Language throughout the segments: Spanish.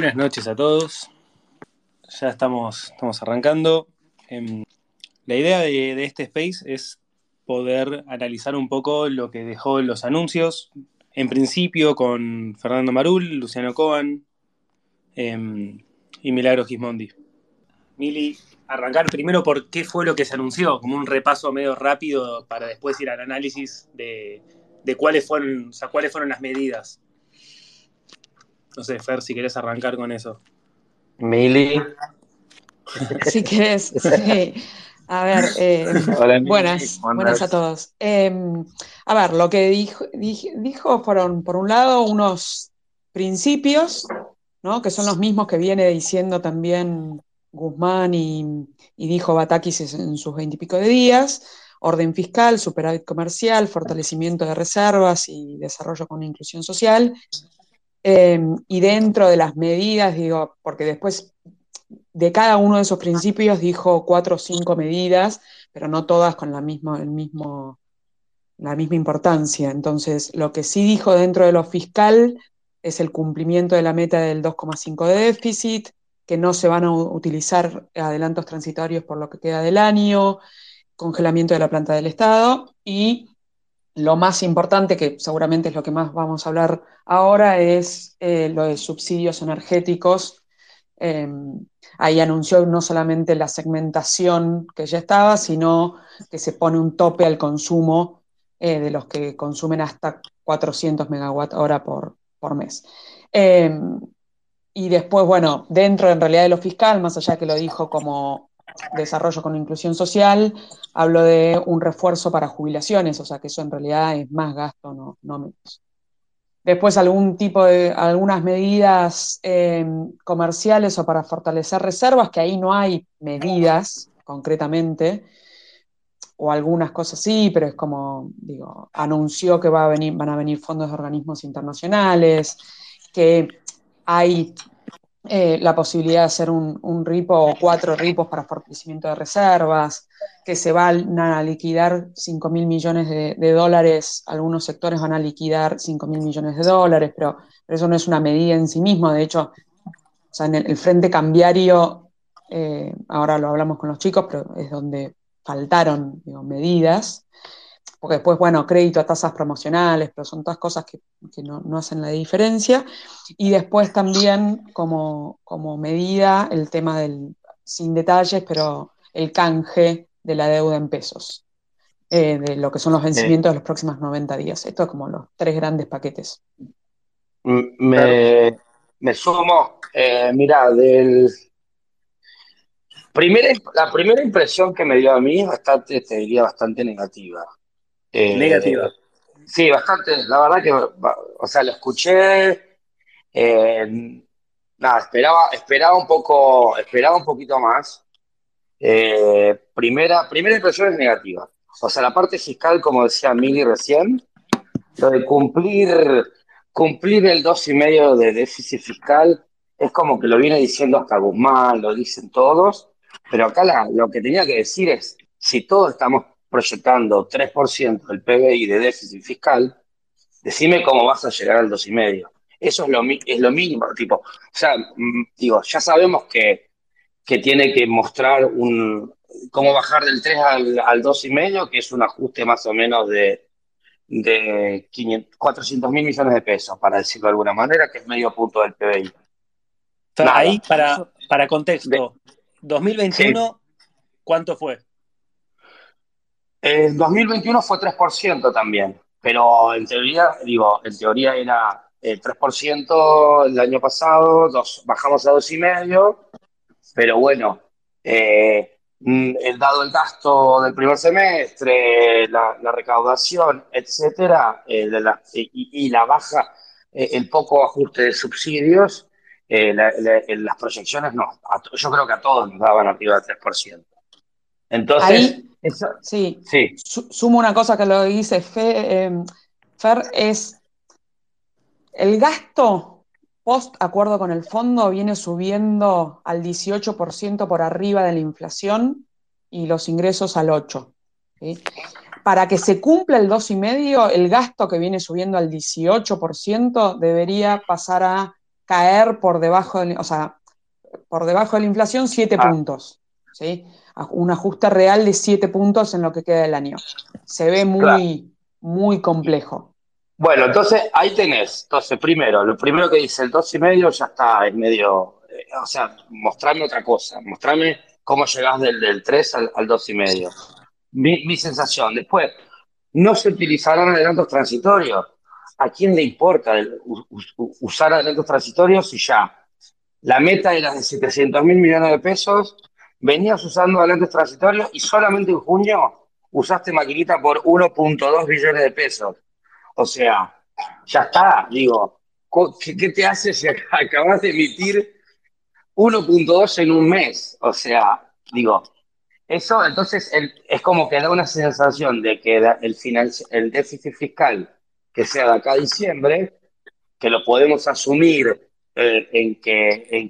Buenas noches a todos. Ya estamos, estamos arrancando. Em, la idea de, este space es poder analizar un poco lo que dejó los anuncios. En principio con Fernando Marul, Luciano Coan em, y Milagro Gismondi. Mili, arrancar primero por qué fue lo que se anunció, como un repaso medio rápido para después ir al análisis de, cuáles fueron, cuáles fueron las medidas. No sé, Fer, si querés arrancar con eso. Mili. Si querés, sí. A ver, eh, buenas, buenas a todos. Em, a ver, lo que dijo, dijo, fueron, por un lado, unos principios, ¿no? que son los mismos que viene diciendo también Guzmán y, dijo Batakis en sus veintipico de días, orden fiscal, superávit comercial, fortalecimiento de reservas y desarrollo con inclusión social, Em, y dentro de las medidas, digo, porque después de cada uno de esos principios dijo cuatro o cinco medidas, pero no todas con la misma, el mismo, la misma importancia. Entonces, lo que sí dijo dentro de lo fiscal es el cumplimiento de la meta del 2,5 de déficit, que no se van a utilizar adelantos transitorios por lo que queda del año, congelamiento de la planta del Estado y lo más importante, que seguramente es lo que más vamos a hablar ahora, es eh, lo de subsidios energéticos. Em, ahí anunció no solamente la segmentación que ya estaba, sino que se pone un tope al consumo eh, de los que consumen hasta 400 megawatt hora por, por mes. Em, y después, bueno, dentro en realidad de lo fiscal, más allá que lo dijo como desarrollo con inclusión social, hablo de un refuerzo para jubilaciones, o sea que eso en realidad es más gasto, no, menos. Después algún tipo de, algunas medidas eh, comerciales o para fortalecer reservas, que ahí no hay medidas concretamente, o algunas cosas sí, pero es como, digo, anunció que va a venir, van a venir fondos de organismos internacionales, que hay eh, la posibilidad de hacer un, ripo o cuatro ripos para fortalecimiento de reservas, que se van a liquidar 5 mil millones de, dólares, algunos sectores van a liquidar 5 mil millones de dólares, pero, eso no es una medida en sí mismo, de hecho, en el, frente cambiario, eh, ahora lo hablamos con los chicos, pero es donde faltaron medidas porque después, bueno, crédito a tasas promocionales, pero son todas cosas que, no, hacen la diferencia. Y después también como, como medida el tema del, sin detalles, pero el canje de la deuda en pesos, eh, de lo que son los vencimientos de los próximos 90 días. Esto es como los tres grandes paquetes. Me, me sumo, eh, mira, del... Primera, la primera impresión que me dio a mí es bastante, te diría, bastante negativa. Negativa. Sí, bastante. La verdad que, o sea, lo escuché. Eh, nada, esperaba, esperaba un poco, esperaba un poquito más. Eh, primera, primera impresión es negativa. O sea, la parte fiscal, como decía Mili recién, lo de cumplir, cumplir el dos y medio de déficit fiscal es como que lo viene diciendo hasta Guzmán, lo dicen todos, pero acá lo que tenía que decir es, si todos estamos proyectando 3% del PBI de déficit fiscal, decime cómo vas a llegar al 2,5%. Eso es lo, es lo mínimo, tipo, o sea, mm, digo, ya sabemos que, que tiene que mostrar un, cómo bajar del 3 al, al 2,5, que es un ajuste más o menos de, de 400 mil millones de pesos, para decirlo de alguna manera, que es medio punto del PBI. Ahí, para, para contexto, 2021, ¿cuánto fue? En 2021 fue 3% también, pero en teoría, digo, en teoría era 3% eh, el año pasado, dos, bajamos a 2,5%, pero bueno, eh, mm, dado el gasto del primer semestre, la, recaudación, etcétera, eh, y, la baja, el poco ajuste de subsidios, las proyecciones no, yo creo que a todos nos daban arriba del 3%. Entonces, sí, sí. sumo una cosa que lo dice em, Fer, es el gasto post acuerdo con el fondo viene subiendo al 18% por arriba de la inflación y los ingresos al 8%. Para que se cumpla el 2,5%, el gasto que viene subiendo al 18% debería pasar a caer por debajo, de, o sea, por debajo de la inflación 7 ah. puntos. ¿sí? Un ajuste real de 7 puntos en lo que queda del año. Se ve muy, muy complejo. Bueno, entonces ahí tenés. Entonces, primero, lo primero que dice el 2,5 ya está en medio. Eh, o sea, mostrarme otra cosa. Mostrarme cómo llegás del, del 3 al, al 2,5. Mi, mi sensación. Después, no se utilizarán adelantos transitorios. ¿A quién le importa usar adelantos transitorios si ya la meta era de 700 mil millones de pesos, venías usando adelantos transitorios y solamente en junio usaste maquinita por 1.2 billones de pesos? O sea, ya está, digo, ¿qué, te hace si acabas de emitir 1.2 en un mes? O sea, digo, eso entonces es como que da una sensación de que el, déficit fiscal que sea de acá a diciembre, que lo podemos asumir eh, en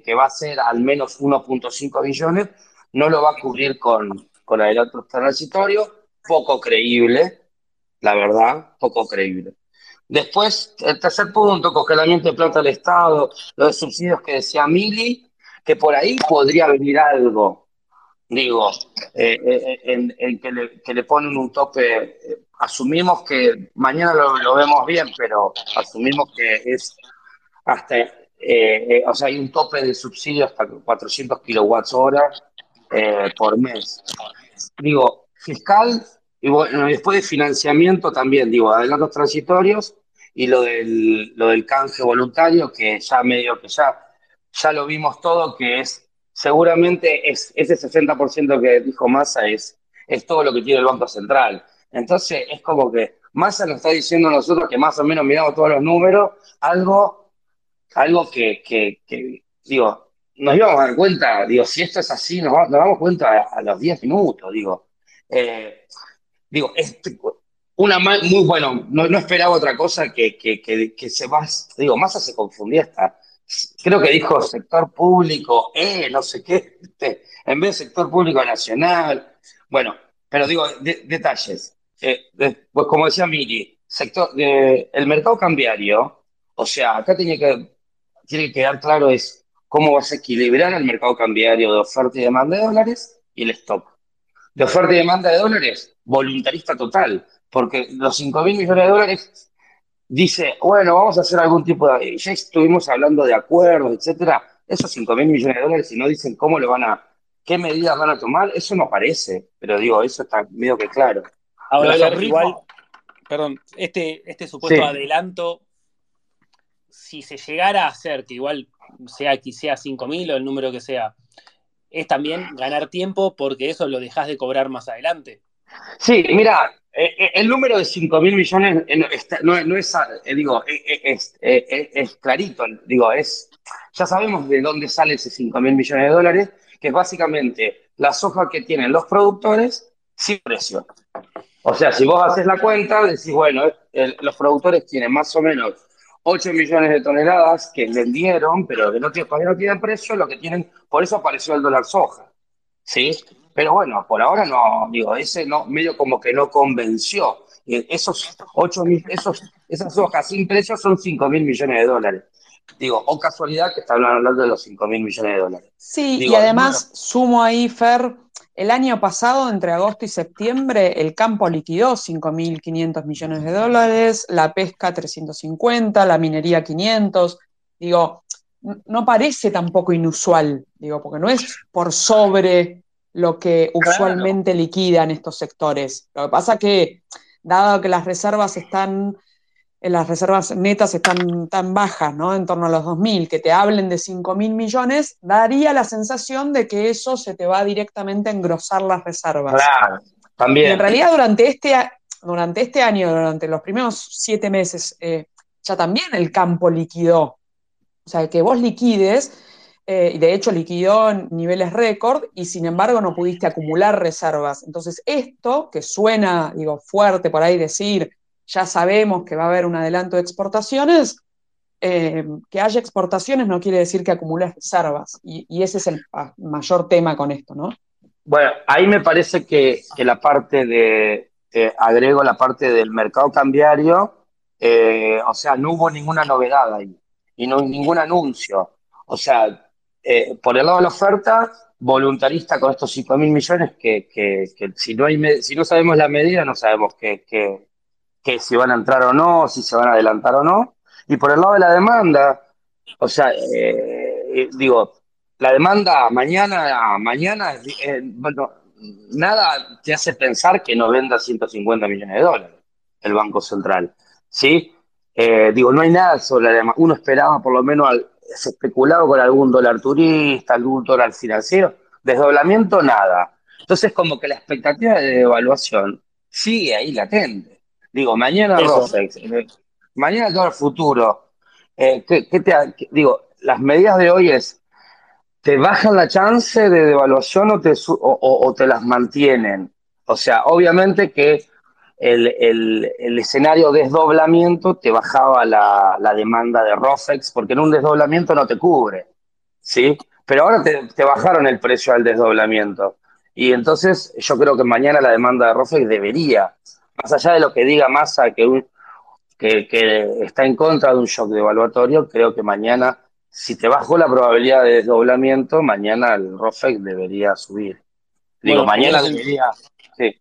que va a ser al menos 1.5 billones, no lo va a cubrir con, con adelantos transitorios, poco creíble, la verdad, poco creíble. Después, el tercer punto, congelamiento de plata del Estado, los subsidios que decía Mili, que por ahí podría venir algo, digo, eh, eh, en, que, le, que, le, ponen un tope, eh, asumimos que mañana lo, vemos bien, pero asumimos que es hasta, o sea, hay un tope de subsidio hasta 400 kilowatts hora por mes. Digo, fiscal, y bueno, después de financiamiento también, digo, adelantos transitorios y lo del, lo del canje voluntario, que ya medio que ya, ya lo vimos todo, que es seguramente es, ese 60% que dijo Massa es, es todo lo que tiene el Banco Central. Entonces es como que Massa nos está diciendo a nosotros que más o menos miramos todos los números, algo, algo que, que, digo, nos íbamos a dar cuenta, digo, si esto es así, nos, nos damos cuenta a, los 10 minutos, digo. Eh, digo, este, una muy bueno, no, esperaba otra cosa que, que, se va, digo, Massa se confundía hasta, creo que dijo sector público, eh, no sé qué, en vez de sector público nacional, bueno, pero digo, detalles. Eh, pues como decía Miri, sector, el mercado cambiario, o sea, acá tiene que, tiene que quedar claro es cómo vas a equilibrar el mercado cambiario de oferta y demanda de dólares y el stop. De oferta y demanda de dólares, voluntarista total porque los 5 mil millones de dólares dice, bueno, vamos a hacer algún tipo de... Ya estuvimos hablando de acuerdos, etcétera. Esos 5 mil millones de dólares, si no dicen cómo lo van a... qué medidas van a tomar, eso no parece. Pero digo, eso está medio que claro. Ahora, igual, perdón, este, este supuesto adelanto, si se llegara a hacer, que igual sea que sea 5 mil o el número que sea, es también ganar tiempo porque eso lo dejas de cobrar más adelante. Sí, mira, eh, eh, el número de 5 mil millones eh, no, es, digo, es, clarito, digo, es, ya sabemos de dónde sale ese 5 mil millones de dólares, que es básicamente la soja que tienen los productores sin precio. O sea, si vos haces la cuenta, decís, bueno, los productores tienen más o menos 8 millones de toneladas que vendieron, pero que no, todavía no tienen precio, lo que tienen, por eso apareció el dólar soja. ¿Sí? Pero bueno, por ahora no, digo, ese no, medio como que no convenció. Esos ocho mil, esos, esas hojas sin precio son 5 mil millones de dólares. Digo, o casualidad que están hablando de los 5 mil millones de dólares. Sí, y además sumo ahí, Fer, el año pasado, entre agosto y septiembre, el campo liquidó 5.500 millones de dólares, la pesca 350, la minería 500. Digo, no parece tampoco inusual, digo, porque no es por sobre lo que usualmente liquidan estos sectores. Lo que pasa que, dado que las reservas están, las reservas netas están tan bajas, ¿no? En torno a los 2.000, que te hablen de 5.000 millones, daría la sensación de que eso se te va directamente a engrosar las reservas. Claro, también. en realidad, durante este, durante este año, durante los primeros siete meses, eh, ya también el campo liquidó. O sea, que vos liquides eh, y de hecho liquidó niveles récord y sin embargo no pudiste acumular reservas. Entonces esto, que suena, digo, fuerte por ahí decir, ya sabemos que va a haber un adelanto de exportaciones, eh, que haya exportaciones no quiere decir que acumules reservas. Y, ese es el mayor tema con esto, ¿no? Bueno, ahí me parece que, la parte de, agrego la parte del mercado cambiario, eh, o sea, no hubo ninguna novedad ahí. y no ningún anuncio. O sea, eh, por el lado de la oferta, voluntarista con estos 5 mil millones que, que, si, no hay, si no sabemos la medida, no sabemos que, si van a entrar o no, si se van a adelantar o no. Y por el lado de la demanda, o sea, eh, digo, la demanda mañana, mañana, eh, bueno, nada te hace pensar que no venda 150 millones de dólares el Banco Central, ¿sí? Eh, digo, no hay nada sobre la demanda. Uno esperaba por lo menos, al, se especulaba con algún dólar turista, algún dólar financiero. Desdoblamiento, nada. Entonces, como que la expectativa de devaluación sigue ahí latente. Digo, mañana Rofex, eh, mañana todo el futuro. ¿qué, te, digo, las medidas de hoy es te bajan la chance de devaluación o te, o, te las mantienen. O sea, obviamente que el, escenario desdoblamiento te bajaba la, demanda de Rofex, porque en un desdoblamiento no te cubre, ¿sí? Pero ahora te, bajaron el precio al desdoblamiento. Y entonces yo creo que mañana la demanda de Rofex debería, más allá de lo que diga Massa, que, que, que está en contra de un shock devaluatorio, creo que mañana si te bajó la probabilidad de desdoblamiento, mañana el ROFEX debería subir. Digo, mañana debería. Sí.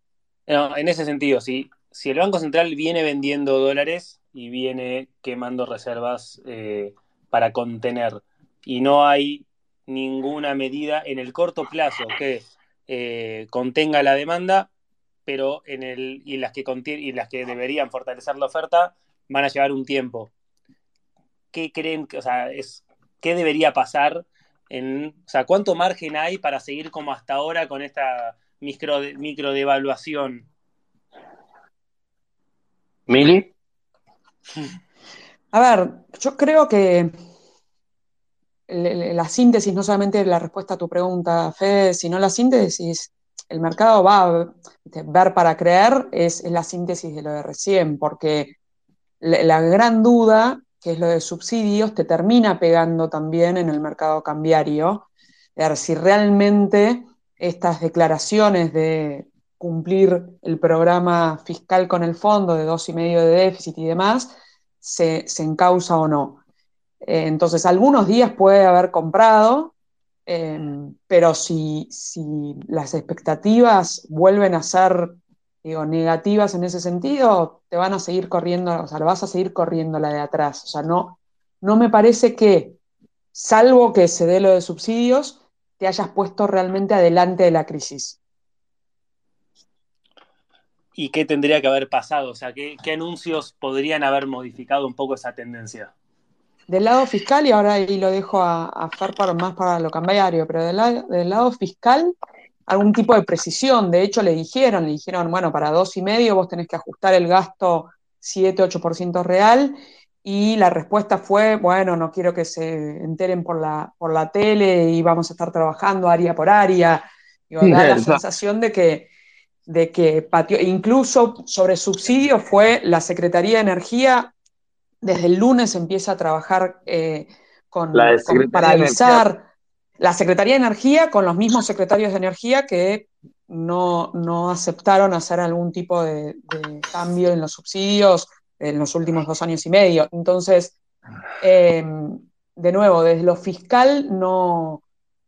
en ese sentido, si, si el Banco Central viene vendiendo dólares y viene quemando reservas eh, para contener y no hay ninguna medida en el corto plazo que eh, contenga la demanda, pero en el y las que y las que deberían fortalecer la oferta van a llevar un tiempo. ¿Qué creen que, o sea, es qué debería pasar, en, o sea, cuánto margen hay para seguir como hasta ahora con esta micro, micro devaluación. Mili. A ver, yo creo que la síntesis, no solamente la respuesta a tu pregunta, Fede, sino la síntesis, el mercado va a ver para creer, es, la síntesis de lo de recién, porque la gran duda que es lo de subsidios, te termina pegando también en el mercado cambiario. ver si realmente estas declaraciones de cumplir el programa fiscal con el fondo de dos y medio de déficit y demás, se, encausa o no. Eh, entonces, algunos días puede haber comprado, em, pero si, si, las expectativas vuelven a ser digo, negativas en ese sentido, te van a seguir corriendo, o sea, vas a seguir corriendo la de atrás. O sea, no, no me parece que, salvo que se dé lo de subsidios, te hayas puesto realmente adelante de la crisis. ¿Y qué tendría que haber pasado? O sea, ¿qué, anuncios podrían haber modificado un poco esa tendencia? Del lado fiscal, y ahora ahí lo dejo a, a Fer para, más para lo cambiario, pero del, del lado fiscal, algún tipo de precisión. De hecho, le dijeron, le dijeron, bueno, para dos y medio vos tenés que ajustar el gasto 7-8% real. Y la respuesta fue, bueno, no quiero que se enteren por la, por la tele y vamos a estar trabajando área por área. Digo, da la sensación de que, de que incluso sobre subsidios fue la Secretaría de Energía, desde el lunes empieza a trabajar eh, con, con, para avisar la Secretaría de Energía con los mismos secretarios de Energía que no, aceptaron hacer algún tipo de, cambio en los subsidios en los últimos dos años y medio. Entonces, eh, de nuevo, desde lo fiscal no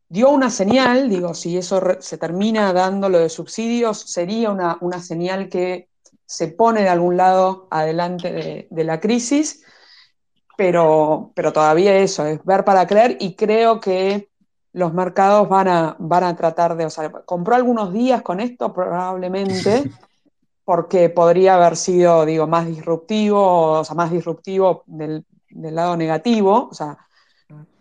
dio una señal, digo, si eso se termina dando lo de subsidios, sería una, una señal que se pone de algún lado adelante de, la crisis, pero, pero todavía eso, es ver para creer y creo que los mercados van a, van a tratar de, o sea, compró algunos días con esto probablemente, porque podría haber sido, digo, más disruptivo, o sea, más disruptivo del, lado negativo, o sea,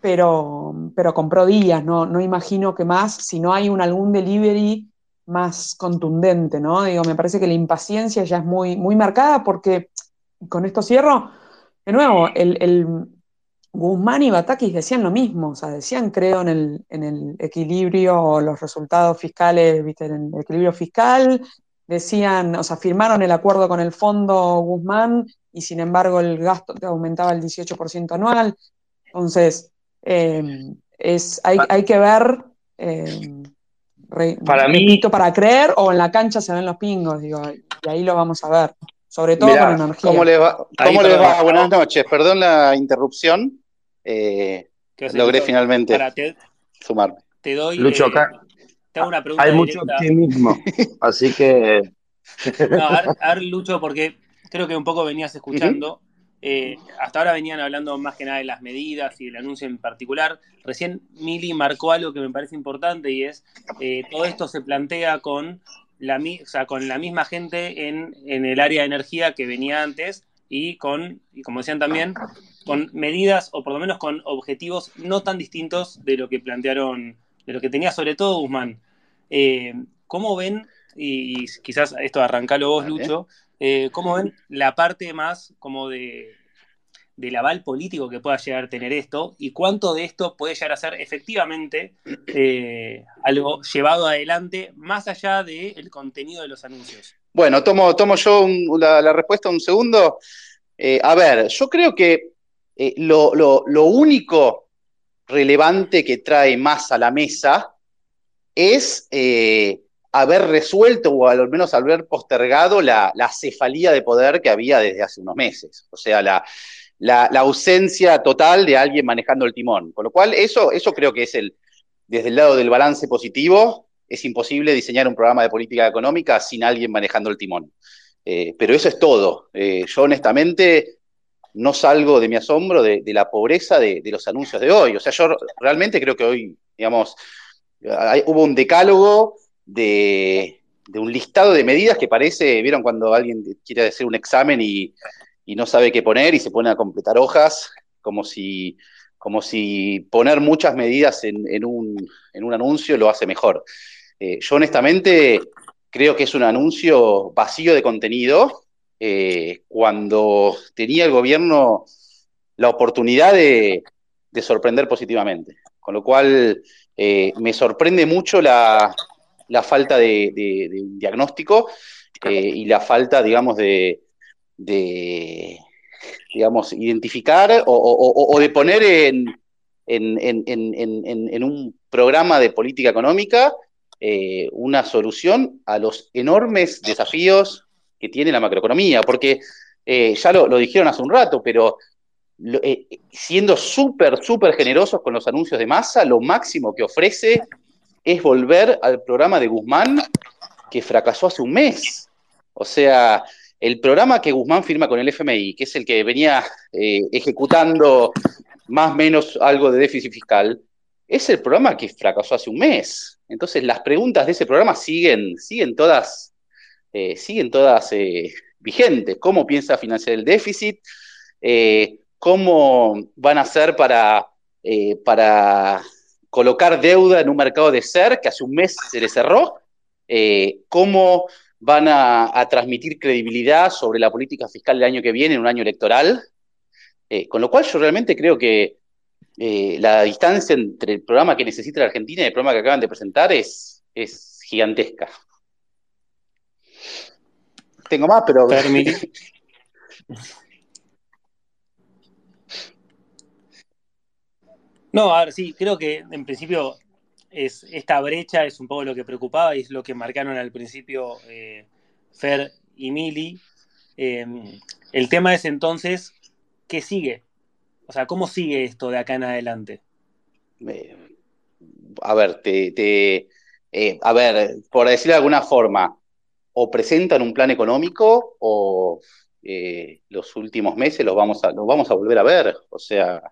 pero, pero compró días, ¿no? no imagino que más, si no hay un, algún delivery más contundente, ¿no? Digo, me parece que la impaciencia ya es muy, muy marcada porque, con esto cierro, de nuevo, el, Guzmán y Batakis decían lo mismo, o sea, decían creo en el, en el equilibrio o los resultados fiscales, ¿viste? en el equilibrio fiscal, decían, o sea, firmaron el acuerdo con el fondo Guzmán y sin embargo el gasto aumentaba el 18% anual. Entonces, em, es, hay, hay, que ver, eh, para mí, para creer o en la cancha se ven los pingos, digo, y ahí lo vamos a ver sobre todo con energía. ¿Cómo le va? ¿Cómo va? Buenas noches, perdón la interrupción. logré finalmente sumarme. Te doy. Lucho, acá. una pregunta. Hay mucho optimismo, así que. No, a ver, Lucho, porque creo que un poco venías escuchando. Eh, hasta ahora venían hablando más que nada de las medidas y del anuncio en particular. Recién Mili marcó algo que me parece importante y es eh, todo esto se plantea con la, con la misma gente en, el área de energía que venía antes y con, y como decían también, con medidas o por lo menos con objetivos no tan distintos de lo que plantearon, de lo que tenía sobre todo Guzmán. Eh, ¿Cómo ven, y, quizás esto arrancalo vos, Lucho, eh, ¿cómo ven la parte más como de, del aval político que pueda llegar a tener esto y cuánto de esto puede llegar a ser efectivamente eh, algo llevado adelante más allá del contenido de los anuncios? Bueno, tomo, tomo yo la, respuesta un segundo. Eh, a ver, yo creo que lo, lo, único relevante que trae más a la mesa es haber resuelto o al menos haber postergado la, cefalía de poder que había desde hace unos meses. O sea, la, ausencia total de alguien manejando el timón. Con lo cual, eso, creo que es el, desde el lado del balance positivo, es imposible diseñar un programa de política económica sin alguien manejando el timón. Eh, pero eso es todo. Eh, yo honestamente no salgo de mi asombro de, la pobreza de, los anuncios de hoy. O sea, yo realmente creo que hoy, digamos, hubo un decálogo de, un listado de medidas que parece, ¿vieron cuando alguien quiere hacer un examen y, no sabe qué poner y se pone a completar hojas? Como si, como si poner muchas medidas en, un, anuncio lo hace mejor. Eh, yo honestamente creo que es un anuncio vacío de contenido eh, cuando tenía el gobierno la oportunidad de, sorprender positivamente. Con lo cual eh, me sorprende mucho la, la falta de, diagnóstico eh, y la falta, digamos, de, digamos, identificar o, de poner en, en, un programa de política económica eh, una solución a los enormes desafíos que tiene la macroeconomía, porque eh, ya lo, dijeron hace un rato, pero siendo súper, súper generosos con los anuncios de masa, lo máximo que ofrece es volver al programa de Guzmán que fracasó hace un mes. O sea, el programa que Guzmán firma con el FMI, que es el que venía eh, ejecutando más o menos algo de déficit fiscal, es el programa que fracasó hace un mes. Entonces, las preguntas de ese programa siguen, siguen todas, eh, siguen todas eh, vigentes. ¿Cómo piensa financiar el déficit? ¿Cómo van a hacer para, para colocar deuda en un mercado de ser que hace un mes se le cerró, eh, cómo van a, transmitir credibilidad sobre la política fiscal del año que viene, en un año electoral. Eh, con lo cual yo realmente creo que eh, la distancia entre el programa que necesita la Argentina y el programa que acaban de presentar es, es gigantesca. Tengo más, pero... No, a ver, sí, creo que en principio es, esta brecha es un poco lo que preocupaba y es lo que marcaron al principio eh, Fer y Mili. Em, el tema es entonces, ¿qué sigue? O sea, ¿cómo sigue esto de acá en adelante? a ver, te, eh, a ver, por decirlo de alguna forma, o presentan un plan económico o eh, los últimos meses los vamos, a, los vamos a volver a ver. O sea,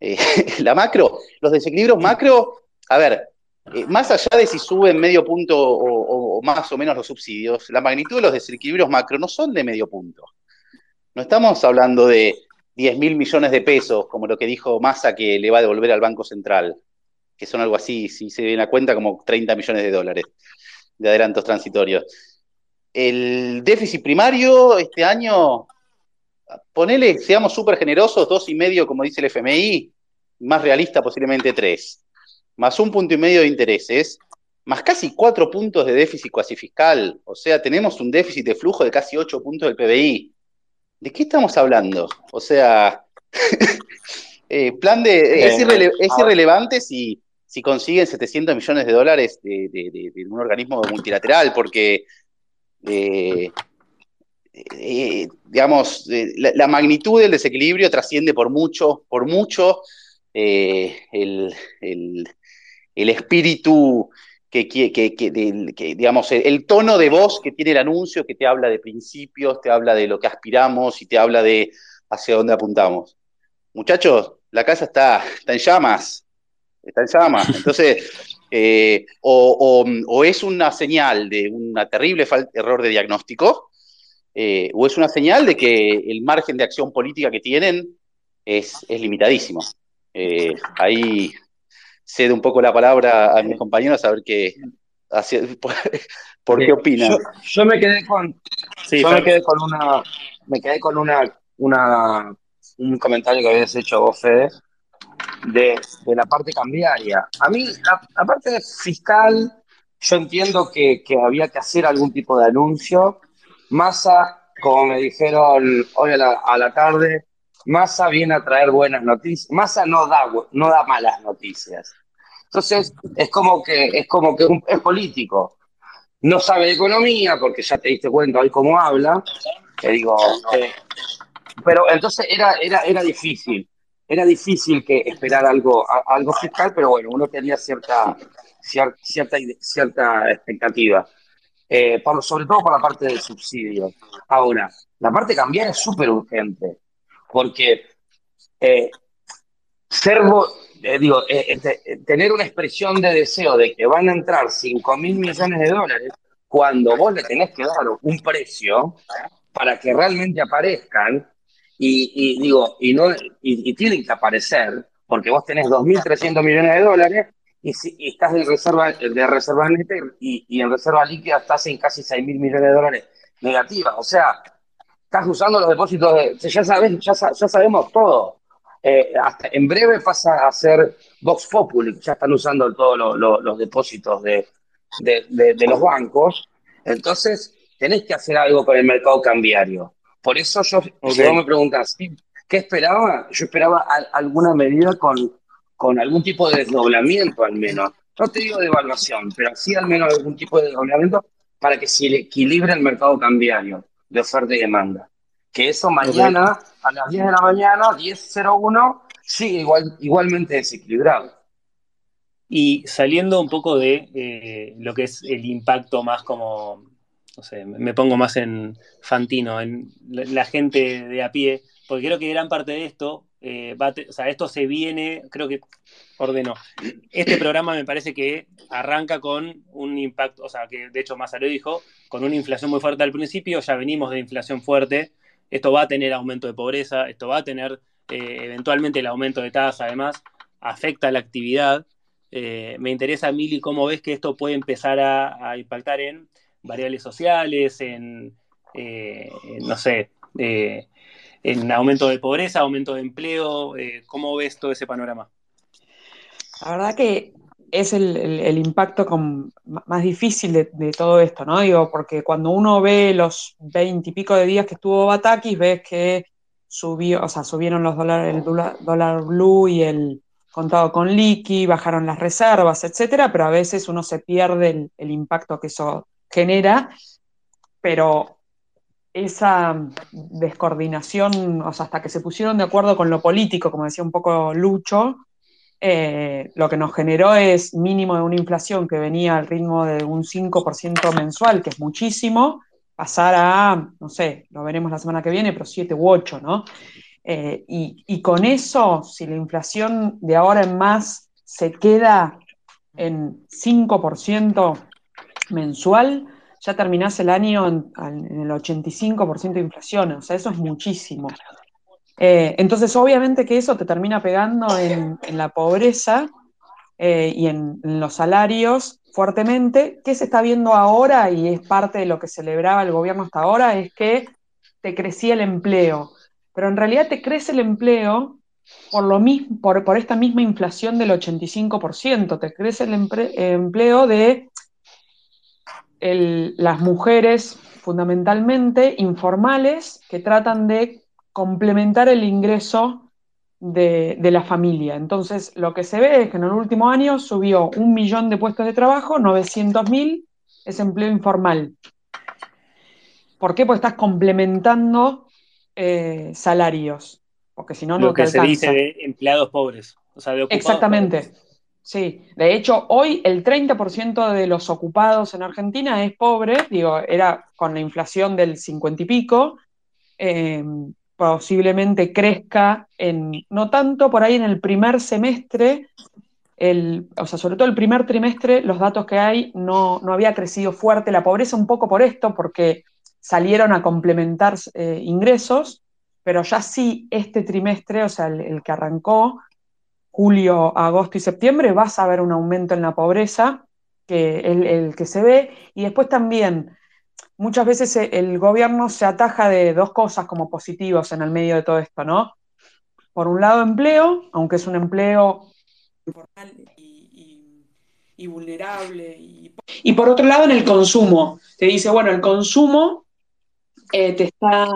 eh, la macro, los desequilibrios macro, a ver, eh, más allá de si suben medio punto o, más o menos los subsidios, la magnitud de los desequilibrios macro no son de medio punto. No estamos hablando de 10 mil millones de pesos, como lo que dijo Massa que le va a devolver al Banco Central, que son algo así, si se ven a cuenta, como 30 millones de dólares de adelantos transitorios. El déficit primario este año ponele, seamos súper generosos, dos y medio, como dice el FMI, más realista posiblemente tres, más un punto y medio de intereses, más casi cuatro puntos de déficit cuasi fiscal, o sea, tenemos un déficit de flujo de casi ocho puntos del PBI. ¿De qué estamos hablando? O sea, eh, plan de, es, eh, irrelevante si, si consiguen 700 millones de dólares de, un organismo multilateral, porque eh, eh, digamos, la, magnitud del desequilibrio trasciende por mucho, por mucho el, espíritu que, que, digamos, el, tono de voz que tiene el anuncio, que te habla de principios, te habla de lo que aspiramos y te habla de hacia dónde apuntamos. Muchachos, la casa está, está en llamas, está en llamas. Entonces, eh, o, es una señal de un terrible error de diagnóstico, eh, o es una señal de que el margen de acción política que tienen es, limitadísimo. Eh, ahí cedo un poco la palabra a mis compañeros a ver qué, por, qué opinan. Yo, me quedé con, yo me quedé con una, me quedé con una, una, un comentario que habías hecho vos, Fede, de, la parte cambiaria. A mí, la, parte fiscal, yo entiendo que, había que hacer algún tipo de anuncio. Massa, como me dijeron hoy a la, tarde, Massa viene a traer buenas noticias. Massa no da, no da malas noticias. Entonces, es como que es, como que es político. No sabe de economía, porque ya te diste cuenta hoy cómo habla. Que digo, eh, pero entonces era, era, era difícil era difícil que esperar algo, algo fiscal, pero bueno, uno tenía cierta, cierta, cierta expectativa. Eh, sobre todo por la parte del subsidio. Ahora, la parte cambiar es súper urgente, porque eh, ser, eh, digo, este, tener una expresión de deseo de que van a entrar 5 mil millones de dólares cuando vos le tenés que dar un precio para que realmente aparezcan, y, digo, y, no, y, tienen que aparecer, porque vos tenés 2.300 millones de dólares y, si, estás de reserva, de reserva neta y, en reserva líquida estás en casi 6.000 millones de dólares negativas. O sea, estás usando los depósitos de... Ya, sabes, ya, ya sabemos todo. Eh, hasta en breve pasa a ser Vox Populi, ya están usando todos los depósitos de, de, de, los bancos. Entonces, tenés que hacer algo con el mercado cambiario. Por eso yo, si vos me preguntas, ¿qué esperaba? Yo esperaba alguna medida con, con algún tipo de desdoblamiento al menos. No te digo de evaluación, pero sí al menos algún tipo de desdoblamiento para que se equilibre el mercado cambiario de oferta y demanda. Que eso mañana a las 10 de la mañana, 10.01, sigue igual, igualmente desequilibrado. Y saliendo un poco de eh, lo que es el impacto más como no sé, me pongo más en Fantino, en la, gente de a pie, porque creo que gran parte de esto, eh, o sea, esto se viene, creo que ordeno. Este programa me parece que arranca con un impacto, o sea, que de hecho Mazaró dijo, con una inflación muy fuerte al principio, ya venimos de inflación fuerte, esto va a tener aumento de pobreza, esto va a tener eh, eventualmente el aumento de tasa, además, afecta la actividad. Eh, me interesa, Mili, cómo ves que esto puede empezar a impactar en variables sociales, en, no sé, eh, en aumento de pobreza, aumento de empleo. Eh, ¿Cómo ves todo ese panorama? La verdad que es el, impacto más difícil de, todo esto, ¿no? Digo, porque cuando uno ve los veintipico de días que estuvo Batakis, ves que subió, o sea, subieron los dólares, el dólar blue y el contado con liqui, bajaron las reservas, etcétera, pero a veces uno se pierde el impacto que eso genera, pero esa descoordinación, o sea, hasta que se pusieron de acuerdo con lo político, como decía un poco Lucho, eh, lo que nos generó es mínimo de una inflación que venía al ritmo de un 5% mensual, que es muchísimo, pasar a, no sé, lo veremos la semana que viene, pero 7 u 8, ¿no? Eh, y, y, con eso, si la inflación de ahora en más se queda en 5%, mensual, ya terminás el año en, el 85% de inflación, o sea, eso es muchísimo. Eh, entonces, obviamente que eso te termina pegando en, la pobreza eh, y en, los salarios fuertemente. ¿Qué se está viendo ahora y es parte de lo que celebraba el gobierno hasta ahora? Es que te crecía el empleo, pero en realidad te crece el empleo por, lo mismo, por, esta misma inflación del 85%, te crece el empleo de las mujeres fundamentalmente informales que tratan de complementar el ingreso de, la familia. Entonces, lo que se ve es que en el último año subió un millón de puestos de trabajo, 900.000 es empleo informal. ¿Por qué? Porque estás complementando eh, salarios, porque si no, no Lo que se dice de empleados pobres, o sea, de ocupados Exactamente. Sí, de hecho, hoy el 30% de los ocupados en Argentina es pobre, digo, era con la inflación del 50 y pico, eh, posiblemente crezca en, no tanto por ahí en el primer semestre, el, o sea, sobre todo el primer trimestre, los datos que hay, no, no había crecido fuerte la pobreza, un poco por esto, porque salieron a complementar eh, ingresos, pero ya sí este trimestre, o sea, el, que arrancó, julio, agosto y septiembre, vas a ver un aumento en la pobreza, que el, que se ve, y después también muchas veces el gobierno se ataja de dos cosas como positivos en el medio de todo esto, ¿no? Por un lado, empleo, aunque es un empleo informal y, vulnerable. Y, por otro lado, en el consumo. Te dice, bueno, el consumo eh, te, está,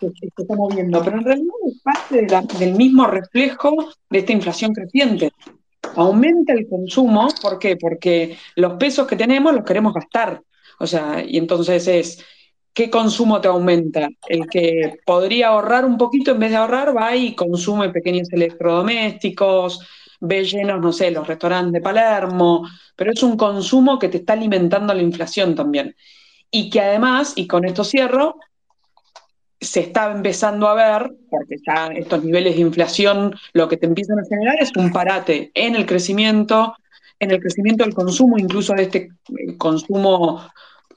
está moviendo, pero en realidad parte del mismo reflejo de esta inflación creciente. Aumenta el consumo, ¿por qué? Porque los pesos que tenemos los queremos gastar. O sea, y entonces es, ¿qué consumo te aumenta? El que podría ahorrar un poquito, en vez de ahorrar, va y consume pequeños electrodomésticos, ve llenos, no sé, los restaurantes de Palermo, pero es un consumo que te está alimentando la inflación también. Y que además, y con esto cierro, se está empezando a ver, porque ya estos niveles de inflación lo que te empiezan a generar es un parate en el crecimiento, en el crecimiento del consumo, incluso de este eh, consumo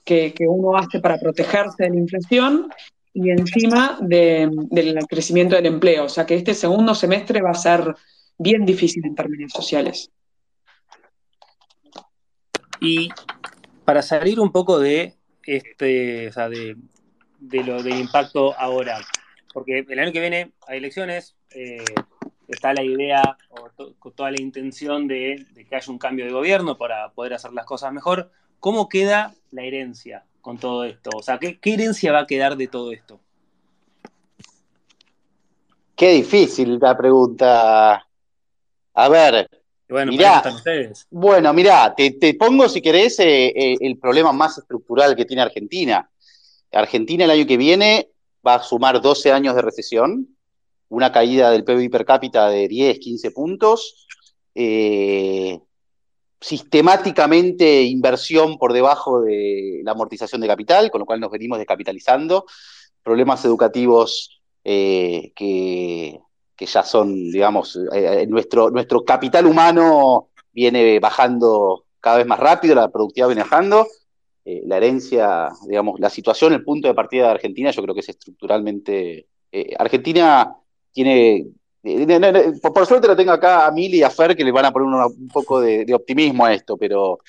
que, uno hace para protegerse de la inflación, y encima del crecimiento del empleo. O sea que este segundo semestre va a ser bien difícil en términos sociales. Y para salir un poco de este, o sea, de, lo del impacto ahora, porque el año que viene hay elecciones, eh, está la idea o toda la intención de, que haya un cambio de gobierno para poder hacer las cosas mejor. ¿Cómo queda la herencia con todo esto? O sea, ¿qué, qué herencia va a quedar de todo esto? Qué difícil la pregunta. A ver. Bueno, mirá, ustedes. bueno, mirá, te, pongo si querés eh, eh, el problema más estructural que tiene Argentina. Argentina el año que viene va a sumar 12 años de recesión, una caída del PIB per cápita de 10, 15 puntos, eh, sistemáticamente inversión por debajo de la amortización de capital, con lo cual nos venimos descapitalizando, problemas educativos que, que ya son, digamos, eh, eh, nuestro, nuestro capital humano viene bajando cada vez más rápido, la productividad viene bajando, eh, la herencia, digamos, la situación, el punto de partida de Argentina, yo creo que es estructuralmente... Argentina tiene... por, suerte lo tengo acá a Mili y a Fer que le van a poner un poco de, optimismo a esto, pero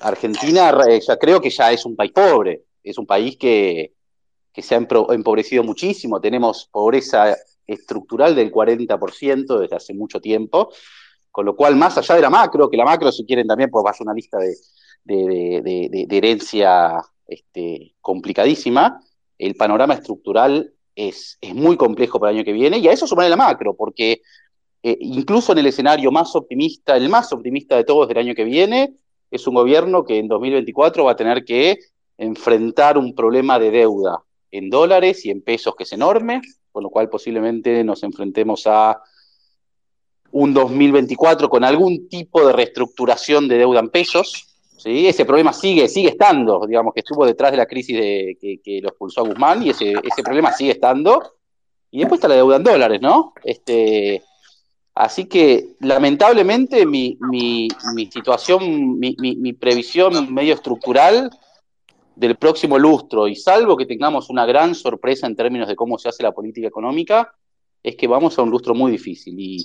Argentina creo que ya es un país pobre, es un país que, que se ha empobrecido muchísimo, tenemos pobreza estructural del 40% desde hace mucho tiempo, con lo cual, más allá de la macro, que la macro, si quieren también, pues va a ser de, herencia este, complicadísima, el panorama estructural es, es, muy complejo para el año que viene, y a eso sumaré la macro, porque eh, incluso en el escenario más optimista, el más optimista de todos del año que viene, es un gobierno que en 2024 va a tener que enfrentar un problema de deuda en dólares y en pesos que es enorme, con lo cual posiblemente nos enfrentemos a un 2024 con algún tipo de reestructuración de deuda en pesos. ¿Sí? Ese problema sigue, sigue estando, digamos, que estuvo detrás de la crisis de, que, lo expulsó a Guzmán, y ese, ese problema sigue estando. Y después está la deuda en dólares, ¿no? Este, así que, lamentablemente, mi, mi, situación, mi, mi, previsión medio estructural del próximo lustro, y salvo que tengamos una gran sorpresa en términos de cómo se hace la política económica, es que vamos a un lustro muy difícil. Y,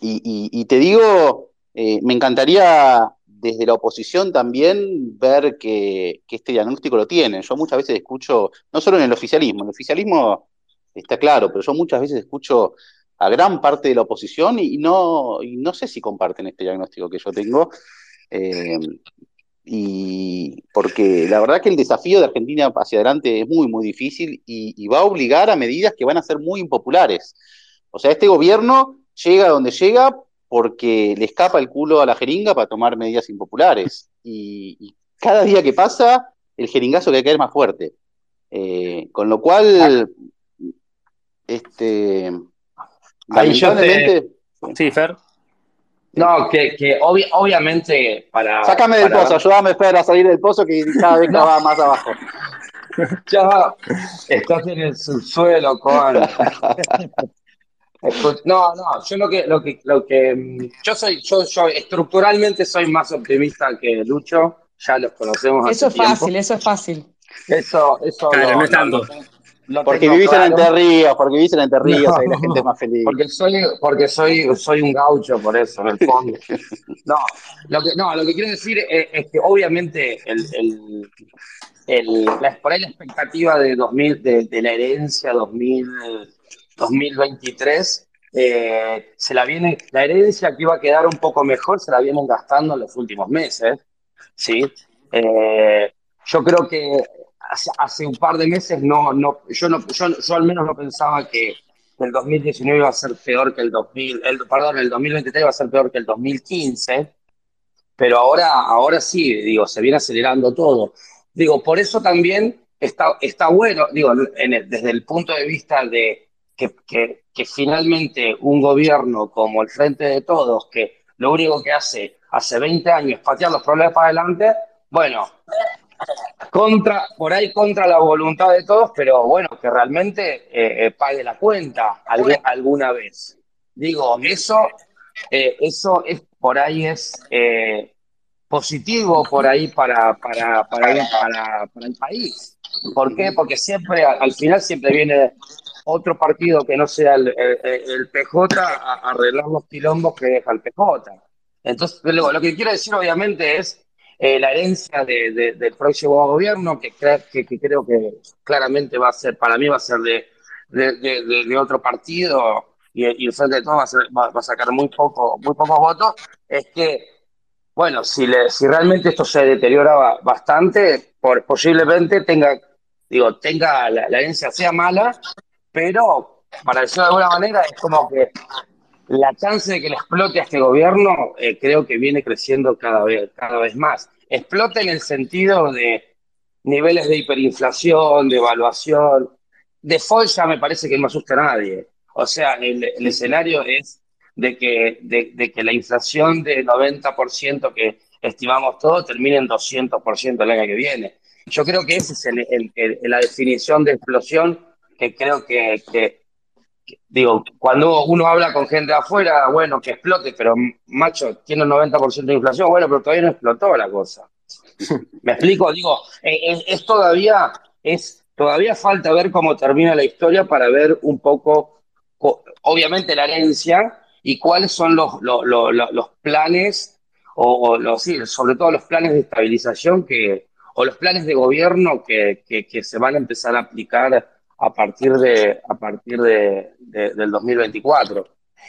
y, te digo, eh, me encantaría desde la oposición también ver que, este diagnóstico lo tienen. Yo muchas veces escucho, no solo en el oficialismo, el oficialismo está claro, pero yo muchas veces escucho a gran parte de la oposición y, no, y no sé si comparten este diagnóstico que yo tengo. Eh, y porque la verdad que el desafío de Argentina hacia adelante es muy, muy difícil y, va a obligar a medidas que van a ser muy impopulares. O sea, este gobierno llega donde llega porque le escapa el culo a la jeringa para tomar medidas impopulares. Y, cada día que pasa el jeringazo que cae más fuerte. Eh, con lo cual, este, lamentablemente... Sí, Fer. No, que, que obviamente para. Sácame del pozo, ayúdame, Fer, a salir del pozo que cada vez va más abajo. Ya estás en el subsuelo, con. No, no, yo lo que, lo que, lo que, mm, yo soy, yo, yo estructuralmente soy más optimista que Lucho, ya los conocemos. Eso es fácil, eso es fácil. Eso, eso. Claro, no, es tanto. porque vivís en Entre Ríos, porque vivís en Entre Ríos, ahí la gente es más feliz. Porque soy, porque soy, soy un gaucho, por eso, en el fondo. No, lo que, no, lo que quiero decir es, que obviamente el, el, el, la, por ahí la expectativa de, 2000, de, de la herencia 2000 2023, eh, se la viene, la herencia que iba a quedar un poco mejor, se la vienen gastando en los últimos meses, ¿sí? Eh, yo creo que hace, un par de meses no, no, yo no, yo, al menos no pensaba que el 2019 iba a ser peor que el 2000, el, perdón, el 2023 iba a ser peor que el 2015, pero ahora, ahora sí, digo, se viene acelerando todo. Digo, por eso también está, está bueno, digo, desde el punto de vista de que, que, finalmente un gobierno como el Frente de Todos, que lo único que hace hace 20 años es patear los problemas para adelante, bueno, contra, por ahí contra la voluntad de todos, pero bueno, que realmente eh, eh, pague la cuenta alguna, vez. Digo, eso, eh, eso es por ahí es positivo por ahí para, para, para, para, el país. ¿Por qué? Porque siempre, al final siempre viene otro partido que no sea el, PJ a arreglar los quilombos que deja el PJ. Entonces, luego, lo que quiero decir obviamente es eh, la herencia del próximo gobierno, que, que, creo que claramente va a ser, para mí va a ser de, de, otro partido y, Frente de Todos va a, sacar muy, poco, muy pocos votos, es que, bueno, si, le, si realmente esto se deteriora bastante, por, posiblemente tenga, digo, tenga la herencia sea mala, pero para decirlo de alguna manera es como que la chance de que le explote a este gobierno eh, creo que viene creciendo cada vez, cada vez más. Explote en el sentido de niveles de hiperinflación, de evaluación. Default ya me parece que no asusta a nadie. O sea, el, escenario es de que, de, que la inflación de 90% que estimamos todos termine en 200% el año que viene. Yo creo que esa es la definición de explosión que creo que, digo, cuando uno habla con gente afuera, bueno, que explote, pero macho, tiene un 90% de inflación, bueno, pero todavía no explotó la cosa. ¿Me explico? Digo, eh, es, todavía, es, todavía falta ver cómo termina la historia para ver un poco, obviamente, la herencia y cuáles son los, los, planes, o, los, sí, sobre todo los planes de estabilización que, o los planes de gobierno que, que se van a empezar a aplicar a partir de a partir de, del 2024.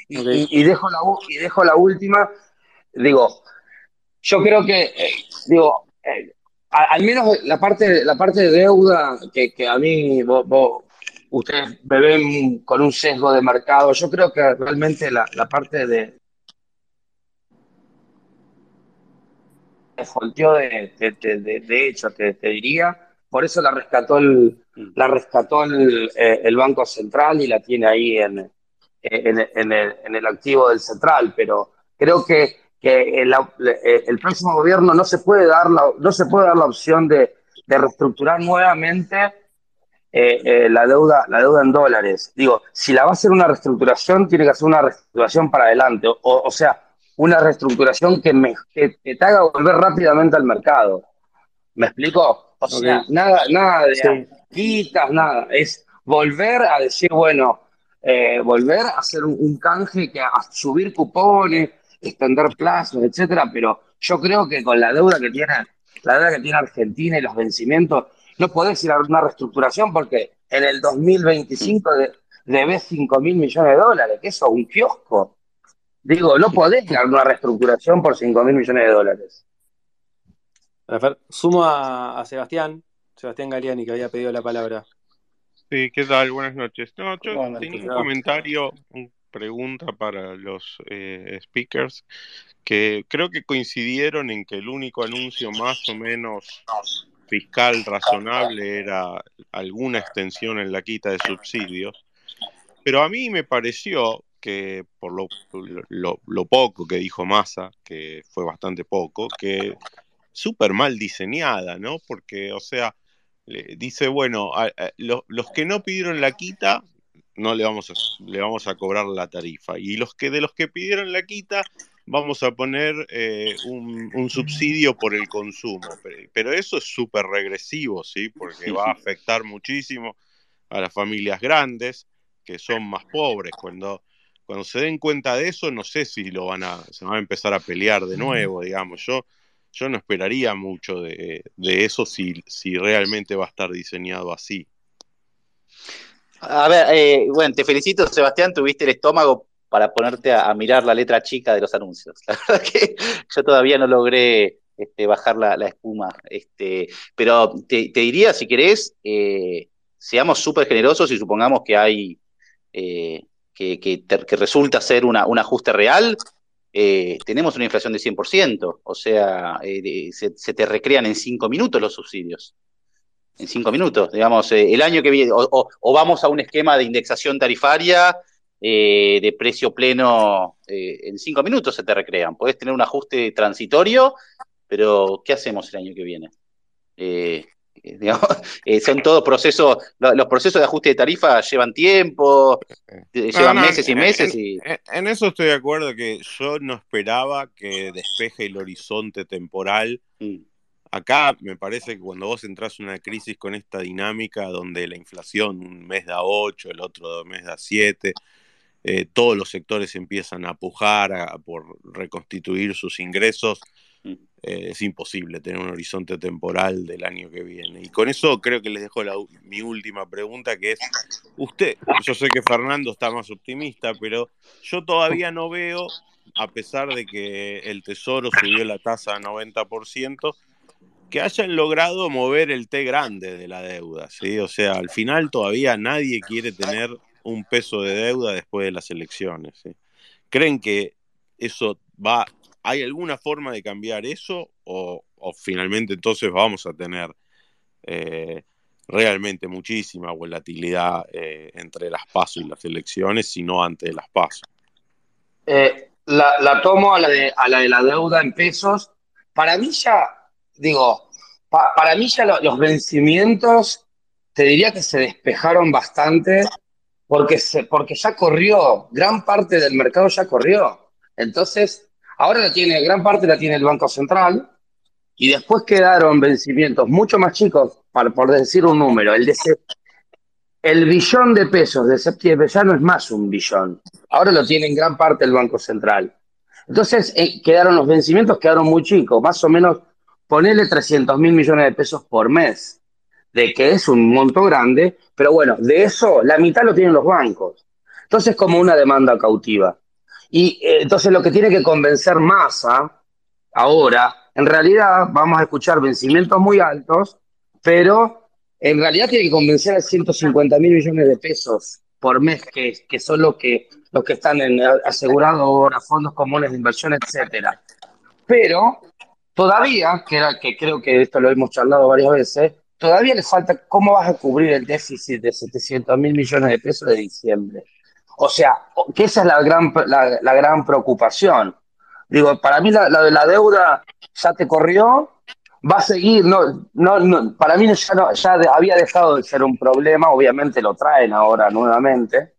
Y, dejo la, y dejo la última, digo, yo creo que, eh, digo, eh, al menos la parte, la parte de deuda que, que a mí vos, ustedes me ven con un sesgo de mercado, yo creo que realmente la, la parte de, de, de, de, hecho, te, te diría, por eso la rescató el, mm. la rescató el, eh, el Banco Central y la tiene ahí en, en, en, el, en, el, activo del Central, pero creo que, que el, eh, el, próximo gobierno no se puede dar la, no se puede dar la opción de, de reestructurar nuevamente eh, la, deuda, la deuda en dólares. Digo, si la va a hacer una reestructuración, tiene que hacer una reestructuración para adelante, o, o sea, una reestructuración que, me, que te haga volver rápidamente al mercado. ¿Me explico? O sea, nada, nada de quitas, nada. Es volver a decir, bueno, eh, volver a hacer un, canje, que a subir cupones, extender plazos, etcétera, pero yo creo que con la deuda que tiene, la deuda que tiene Argentina y los vencimientos, no podés ir a una reestructuración porque en el 2025 de, debes 5 mil millones de dólares, que eso es un kiosco. Digo, no podés ir a una reestructuración por 5 mil millones de dólares. Sumo a, Sebastián, Sebastián Galeani, que había pedido la palabra. Sí, ¿qué tal? Buenas noches. No, yo tenía un comentario, una pregunta para los eh, speakers, que creo que coincidieron en que el único anuncio más o menos fiscal razonable era alguna extensión en la quita de subsidios, pero a mí me pareció que por lo, lo, poco que dijo Massa, que fue bastante poco, que súper mal diseñada, ¿no? Porque, o sea, dice, bueno, los que no pidieron la quita, no le vamos, a, le vamos a cobrar la tarifa. Y los que de los que pidieron la quita, vamos a poner eh, un, subsidio por el consumo. Pero, eso es súper regresivo, ¿sí? Porque va a afectar muchísimo a las familias grandes, que son más pobres. Cuando, cuando se den cuenta de eso, no sé si lo van a, se van a empezar a pelear de nuevo, digamos. Yo, yo no esperaría mucho de, eso si, realmente va a estar diseñado así. A ver, eh, bueno, te felicito, Sebastián, tuviste el estómago para ponerte a, mirar la letra chica de los anuncios. La verdad que yo todavía no logré este, bajar la, espuma. Este, pero te, diría, si querés, eh, seamos súper generosos y supongamos que hay, eh, que, resulta ser un ajuste real. Eh, tenemos una inflación de 100%, o sea, se, te recrean en cinco minutos los subsidios en cinco minutos, digamos, el año que viene, o, vamos a un esquema de indexación tarifaria eh, de precio pleno eh, en cinco minutos se te recrean. Puedes tener un ajuste transitorio, pero ¿qué hacemos el año que viene? Eh, son todos procesos, los procesos de ajuste de tarifa llevan tiempo, llevan meses y meses. En, y... en, eso estoy de acuerdo que yo no esperaba que despeje el horizonte temporal. Mm. Acá me parece que cuando vos entras en una crisis con esta dinámica donde la inflación un mes da 8, el otro mes da 7, eh, todos los sectores empiezan a pujar por reconstituir sus ingresos. Eh, es imposible tener un horizonte temporal del año que viene. Y con eso creo que les dejo mi última pregunta, que es, usted, yo sé que Fernando está más optimista, pero yo todavía no veo, a pesar de que el Tesoro subió la tasa a 90%, que hayan logrado mover el T grande de la deuda, ¿sí? O sea, al final todavía nadie quiere tener un peso de deuda después de las elecciones. ¿Creen que eso va, hay alguna forma de cambiar eso o, finalmente entonces vamos a tener eh, realmente muchísima volatilidad eh, entre las pasos y las elecciones, sino antes de las pasos? Eh, la, tomo a la, de, a la de la deuda en pesos. Para mí ya, digo, para mí ya los vencimientos, te diría que se despejaron bastante porque, se, porque ya corrió, gran parte del mercado ya corrió. Entonces, ahora la tiene, gran parte la tiene el Banco Central y después quedaron vencimientos mucho más chicos, para, por decir un número. El, el billón de pesos de septiembre ya no es más un billón. Ahora lo tiene en gran parte el Banco Central. Entonces, eh, quedaron los vencimientos, quedaron muy chicos, más o menos, ponerle 300 mil millones de pesos por mes de que es un monto grande, pero bueno, de eso la mitad lo tienen los bancos. Entonces es como una demanda cautiva. Y eh, entonces lo que tiene que convencer Massa ahora, en realidad vamos a escuchar vencimientos muy altos, pero en realidad tiene que convencer a 150 mil millones de pesos por mes, que, son los que, los que están en asegurados ahora, fondos comunes de inversión, etcétera. Pero todavía, que, era, que creo que esto lo hemos charlado varias veces, todavía le falta, ¿cómo vas a cubrir el déficit de 700 mil millones de pesos de diciembre? O sea, que esa es la gran, la, gran preocupación. Digo, para mí la, la, deuda ya te corrió, va a seguir, no, no, para mí ya, no, ya había dejado de ser un problema, obviamente lo traen ahora nuevamente.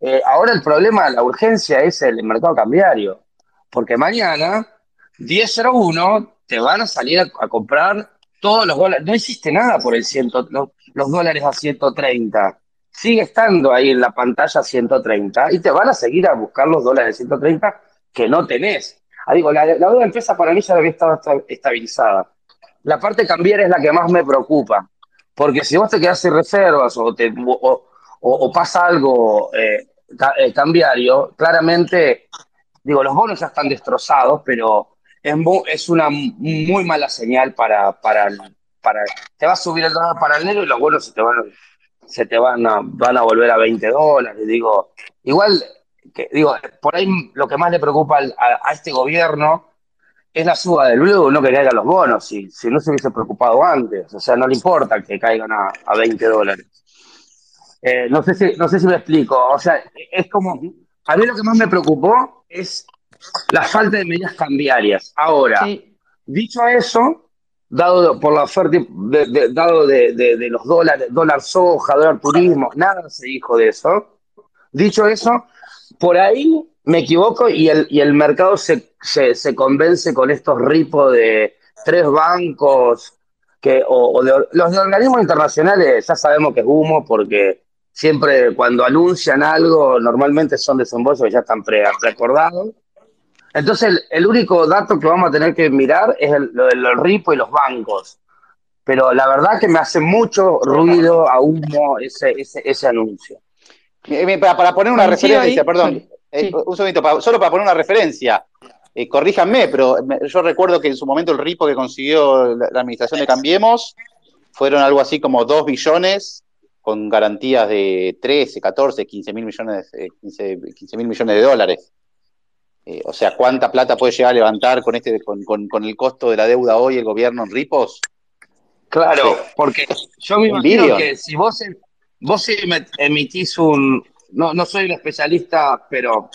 Eh, ahora el problema, la urgencia es el mercado cambiario, porque mañana 10.01 te van a salir a comprar todos los dólares, no existe nada por el ciento, los, dólares a 130. Sigue estando ahí en la pantalla 130 y te van a seguir a buscar los dólares 130 que no tenés. Ah, digo, la, deuda empresa para mí ya había estado estabilizada. La parte cambiar es la que más me preocupa, porque si vos te quedás sin reservas o, te, o, pasa algo eh, eh, cambiario, claramente, digo, los bonos ya están destrozados, pero es, una muy mala señal para, para, para, te va a subir el dólar paralelo y los bonos se te van, se te van a, van a volver a 20 dólares. Digo, igual, que, digo, por ahí lo que más le preocupa a, este gobierno es la suba del blue, no que caigan los bonos, si, si no se hubiese preocupado antes, o sea, no le importa que caigan a, a 20 dólares. Eh, no, sé si, no sé si me explico, o sea, es como, a mí lo que más me preocupó es la falta de medidas cambiarias. Ahora, dicho eso, dado por la oferta, de, dado de, los dólares, dólar soja, dólar turismo, nada se dijo de eso. Dicho eso, por ahí me equivoco y el, y el mercado se, se, convence con estos ripos de tres bancos que, o, los de organismos internacionales ya sabemos que es humo porque siempre cuando anuncian algo normalmente son desembolsos que ya están preacordados. Entonces el, único dato que vamos a tener que mirar es lo de los ripos y los bancos. Pero la verdad que me hace mucho ruido a humo ese, ese, ese anuncio. Para, poner una referencia, perdón, eh, un segundito, solo para poner una referencia, eh, corríjanme, pero yo recuerdo que en su momento el RIPO que consiguió la, administración de Cambiemos fueron algo así como 2 billones con garantías de 13, 14, 15 mil millones, 15, eh, mil millones de dólares. O sea, ¿cuánta plata puede llegar a levantar con, este, con, con, el costo de la deuda hoy el gobierno en RIPOS? Claro, porque yo me imagino que si vos vos emitís un, no, no soy un especialista, pero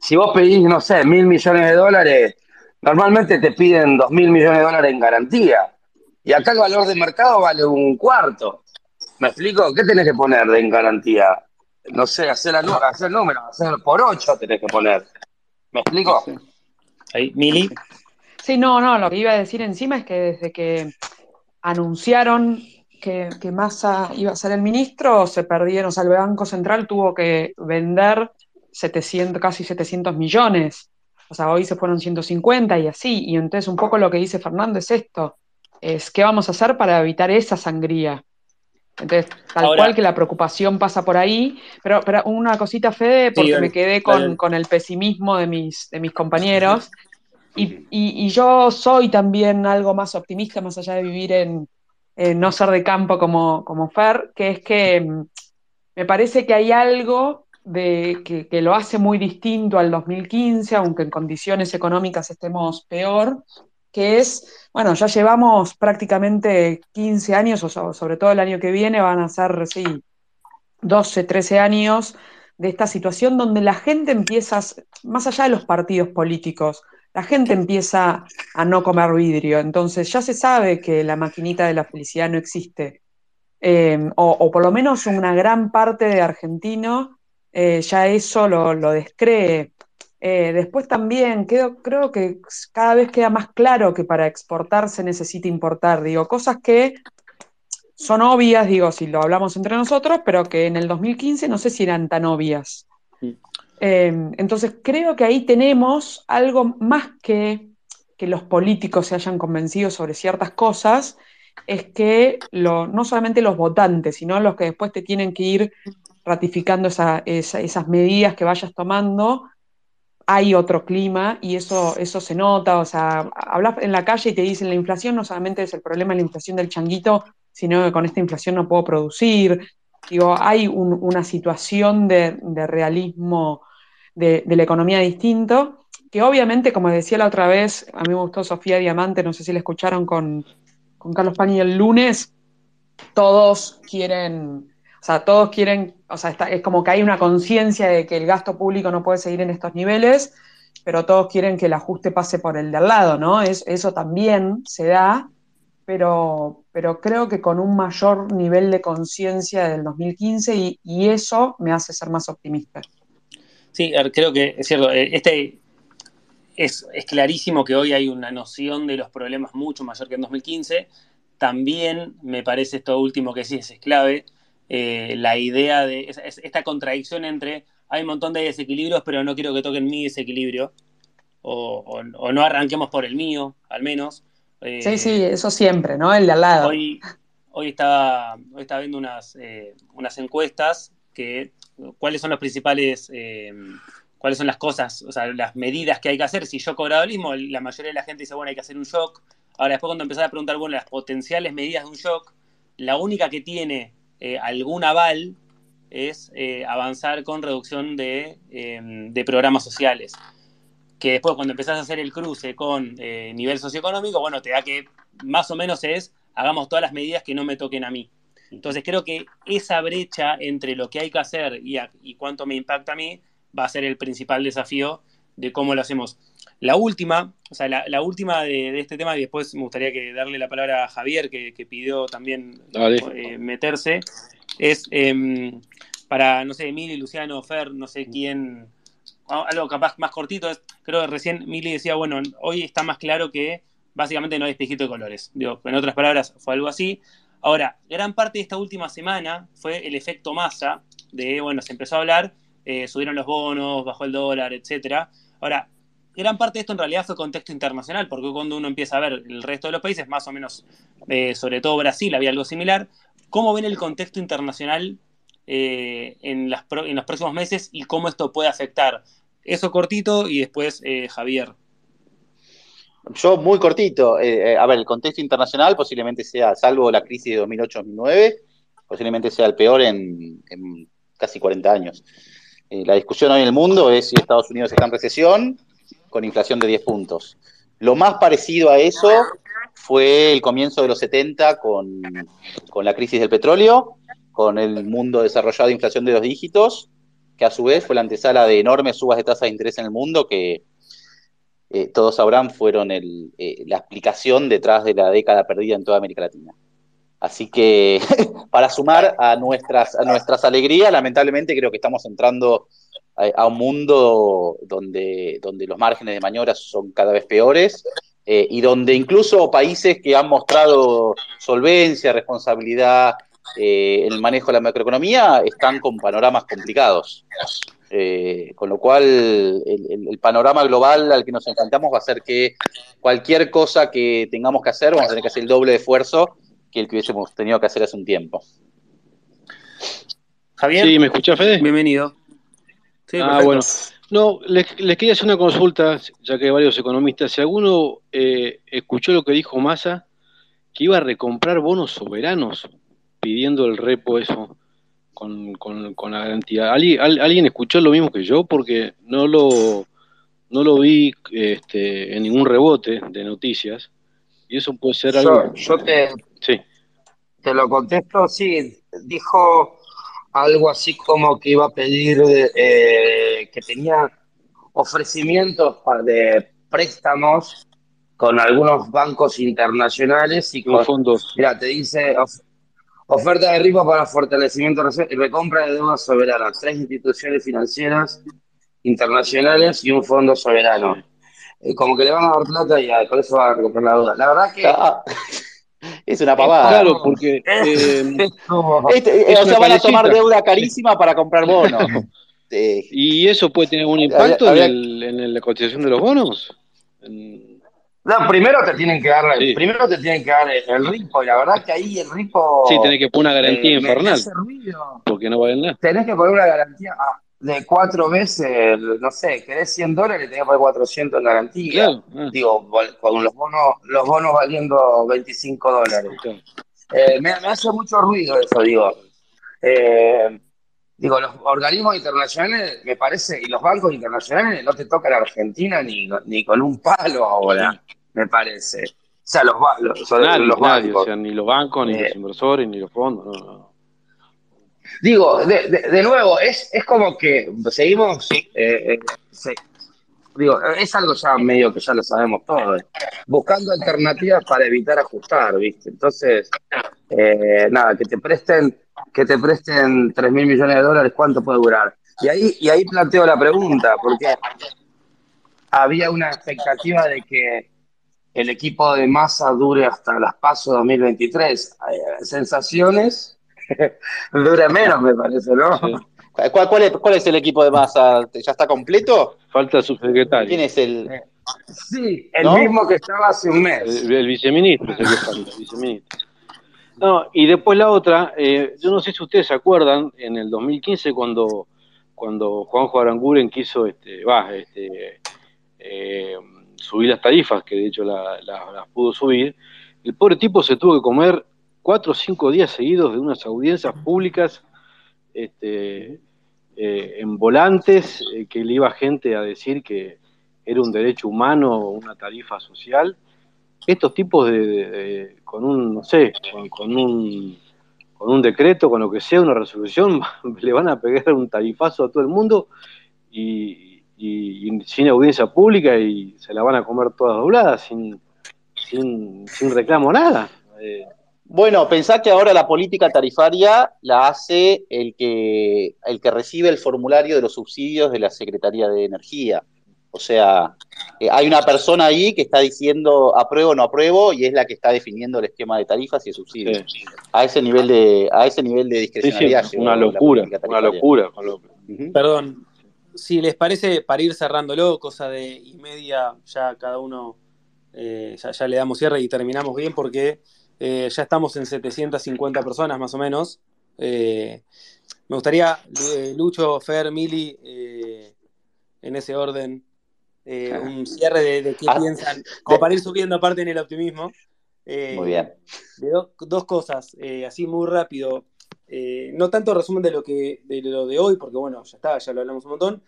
si vos pedís, no sé, mil millones de dólares, normalmente te piden dos mil millones de dólares en garantía. Y acá el valor de mercado vale un cuarto. ¿Me explico? ¿Qué tenés que poner de en garantía? No sé, hacer, la, hacer números, hacer por ocho tenés que poner. ¿Me explico? Ahí, Mili. Sí, no, no, lo que iba a decir encima es que desde que anunciaron que, que, Massa iba a ser el ministro, se perdieron, o sea, el Banco Central tuvo que vender 700, casi 700 millones, o sea, hoy se fueron 150 y así, y entonces un poco lo que dice Fernando es esto, es qué vamos a hacer para evitar esa sangría. Entonces, tal cual que la preocupación pasa por ahí, pero, pero una cosita, Fede, porque me quedé con, con, el pesimismo de mis, de mis compañeros, y, y, y yo soy también algo más optimista, más allá de vivir en, eh, no ser de campo como, como Fer, que es que mm, me parece que hay algo de, que, lo hace muy distinto al 2015, aunque en condiciones económicas estemos peor, que es, bueno, ya llevamos prácticamente 15 años, o sobre todo el año que viene van a ser, sí, 12, 13 años de esta situación donde la gente empieza, más allá de los partidos políticos, la gente empieza a no comer vidrio. Entonces ya se sabe que la maquinita de la felicidad no existe. Em, o, por lo menos una gran parte de argentino eh, ya eso lo, descree. Eh, después también creo que cada vez queda más claro que para exportar se necesita importar. Digo, cosas que son obvias, digo, si lo hablamos entre nosotros, pero que en el 2015 no sé si eran tan obvias. Em, entonces creo que ahí tenemos algo más que que los políticos se hayan convencido sobre ciertas cosas, es que no solamente los votantes, sino los que después te tienen que ir ratificando esas medidas que vayas tomando, hay otro clima y eso, eso se nota, o sea, hablas en la calle y te dicen la inflación no solamente es el problema de la inflación del changuito, sino que con esta inflación no puedo producir. Digo, hay una situación de, de realismo de, la economía distinto, que obviamente, como decía la otra vez, a mí me gustó Sofía Diamante, no sé si la escucharon con, Carlos Pani el lunes, todos quieren, sea, todos quieren, o sea, es como que hay una conciencia de que el gasto público no puede seguir en estos niveles, pero todos quieren que el ajuste pase por el de al lado, ¿no? Es, eso también se da, pero, pero creo que con un mayor nivel de conciencia del 2015 y, eso me hace ser más optimista. Sí, creo que es cierto. Eh, este es, clarísimo que hoy hay una noción de los problemas mucho mayor que en 2015. También me parece esto último que sí es clave, eh, la idea de esta contradicción entre hay un montón de desequilibrios, pero no quiero que toquen mi desequilibrio, o, no arranquemos por el mío, al menos. Eh, sí, sí, eso siempre, ¿no? El de al lado. Hoy, hoy, estaba, hoy estaba viendo unas, unas encuestas que cuáles son los principales, eh, cuáles son las cosas, o sea, las medidas que hay que hacer. Si shock o gradualismo, la mayoría de la gente dice, bueno, hay que hacer un shock. Ahora, después cuando empezás a preguntar, bueno, las potenciales medidas de un shock, la única que tiene eh, algún aval es eh, avanzar con reducción de, de, programas sociales. que después cuando empezás a hacer el cruce con eh, nivel socioeconómico, bueno, te da que más o menos es, hagamos todas las medidas que no me toquen a mí. Entonces creo que esa brecha entre lo que hay que hacer y, y cuánto me impacta a mí va a ser el principal desafío de cómo lo hacemos. La última, o sea, la, última de, este tema, y después me gustaría que darle la palabra a Javier, que, pidió también eh, meterse, es em, para, no sé, Mili, Luciano, Fer, no sé quién, algo capaz más cortito, es, creo que recién Mili decía, bueno, hoy está más claro que básicamente no hay espejito de colores. Digo, en otras palabras, fue algo así. Ahora, gran parte de esta última semana fue el efecto masa de, bueno, se empezó a hablar, eh, subieron los bonos, bajó el dólar, etcétera. Ahora, gran parte de esto en realidad fue contexto internacional, porque cuando uno empieza a ver el resto de los países, más o menos, eh, sobre todo Brasil, había algo similar, ¿cómo ven el contexto internacional eh, en, los próximos meses y cómo esto puede afectar? Eso cortito y después eh, Javier. Yo muy cortito. a ver, el contexto internacional posiblemente sea, salvo la crisis de 2008-2009, posiblemente sea el peor en, en casi 40 años. la discusión hoy en el mundo es si Estados Unidos está en recesión con inflación de 10 puntos. Lo más parecido a eso fue el comienzo de los 70 con, la crisis del petróleo, con el mundo desarrollado de inflación de dos dígitos, que a su vez fue la antesala de enormes subas de tasas de interés en el mundo que eh, todos sabrán fueron eh, la explicación detrás de la década perdida en toda América Latina. Así que para sumar a nuestras, a nuestras alegrías, lamentablemente creo que estamos entrando a, un mundo donde, donde los márgenes de maniobra son cada vez peores eh, y donde incluso países que han mostrado solvencia, responsabilidad eh, en el manejo de la macroeconomía están con panoramas complicados. Eh, con lo cual, el, panorama global al que nos enfrentamos va a ser que cualquier cosa que tengamos que hacer, vamos a tener que hacer el doble de esfuerzo que el que hubiésemos tenido que hacer hace un tiempo. Javier. Sí, ¿me escucha Fede? Bienvenido ah, bueno. No, les, quería hacer una consulta, ya que hay varios economistas. Si alguno eh, escuchó lo que dijo Massa, que iba a recomprar bonos soberanos pidiendo el repo eso con, la garantía. ¿Alguien, escuchó lo mismo que yo? Porque no lo, no lo vi este, en ningún rebote de noticias. Y eso puede ser algo. Yo, te, sí. te lo contesto, sí. Dijo algo así como que iba a pedir, eh, que tenía ofrecimientos de préstamos con algunos bancos internacionales y con fondos. Mira, te dice oferta de riesgo para fortalecimiento y recompra de deuda soberana, tres instituciones financieras internacionales y un fondo soberano. Eh, como que le van a dar plata y por eso va a recomprar la deuda. La verdad que ah. Es una pavada. Claro, porque. Eh, este, o sea, van a tomar deuda carísima para comprar bonos. ¿Y eso puede tener un impacto en, la cotización de los bonos? No, primero te tienen que dar, primero te tienen que dar el ripo, y la verdad es que ahí el ripo. Sí, tenés que poner una garantía eh, infernal. Porque no valen nada. Tenés que poner una garantía. Ah, de cuatro veces, no sé, querés 100 dólares, tenés que poner 400 en garantía. Ah. Digo, con los bonos, los bonos valiendo 25 dólares. Eh, me, hace mucho ruido eso, digo. Eh, digo, los organismos internacionales, me parece, y los bancos internacionales no te tocan a Argentina ni, ni con un palo ahora, me parece. O sea, los, los, los bancos. ni los bancos, ni los eh, inversores, ni los fondos, no, no. Digo, de, de, nuevo, es, es como que seguimos, eh, eh, digo, es algo ya medio que ya lo sabemos todos, buscando alternativas para evitar ajustar, ¿viste? Entonces, eh, nada, que te presten, que te presten 3 mil millones de dólares, ¿cuánto puede durar? Y ahí, y ahí planteo la pregunta, porque había una expectativa de que el equipo de masa dure hasta las PASO 2023. Sensaciones Dura menos, me parece, ¿no? ¿Cuál, es, ¿Cuál, es, el equipo de masa? ¿Ya está completo? Falta su secretario. ¿Quién es el...? Sí, el mismo que estaba hace un mes. El, viceministro es el que falta, el viceministro. No, y después la otra, eh, yo no sé si ustedes se acuerdan, en el 2015 cuando, cuando Juanjo Aranguren quiso este, va, este, eh, subir las tarifas, que de hecho las pudo subir, el pobre tipo se tuvo que comer cuatro o cinco días seguidos de unas audiencias públicas este, eh, en volantes, eh, que le iba gente a decir que, era un derecho humano, una tarifa social, estos tipos de, con un, no sé, con, un con un decreto, con lo que sea, una resolución, le van a pegar un tarifazo a todo el mundo y, sin audiencia pública y se la van a comer todas dobladas, sin, sin, sin reclamo nada. Eh, bueno, pensá que ahora la política tarifaria la hace el que, el que recibe el formulario de los subsidios de la Secretaría de Energía. O sea, eh, hay una persona ahí que está diciendo apruebo o no apruebo y es la que está definiendo el esquema de tarifas y de subsidios. A ese nivel de, a ese nivel de discrecionalidad. una locura, una locura. Perdón, si les parece, para ir cerrándolo, cosa de y media, ya cada uno, eh, ya le damos cierre y terminamos bien porque eh, ya estamos en 750 personas más o menos. Eh, me gustaría, eh, Lucho, Fer, Mili, en ese orden, un cierre de, qué ah. piensan, como para ir subiendo aparte en el optimismo. muy bien. De dos cosas, así muy rápido. no tanto resumen de lo, que, de lo de hoy, porque bueno, ya está, ya lo hablamos un montón.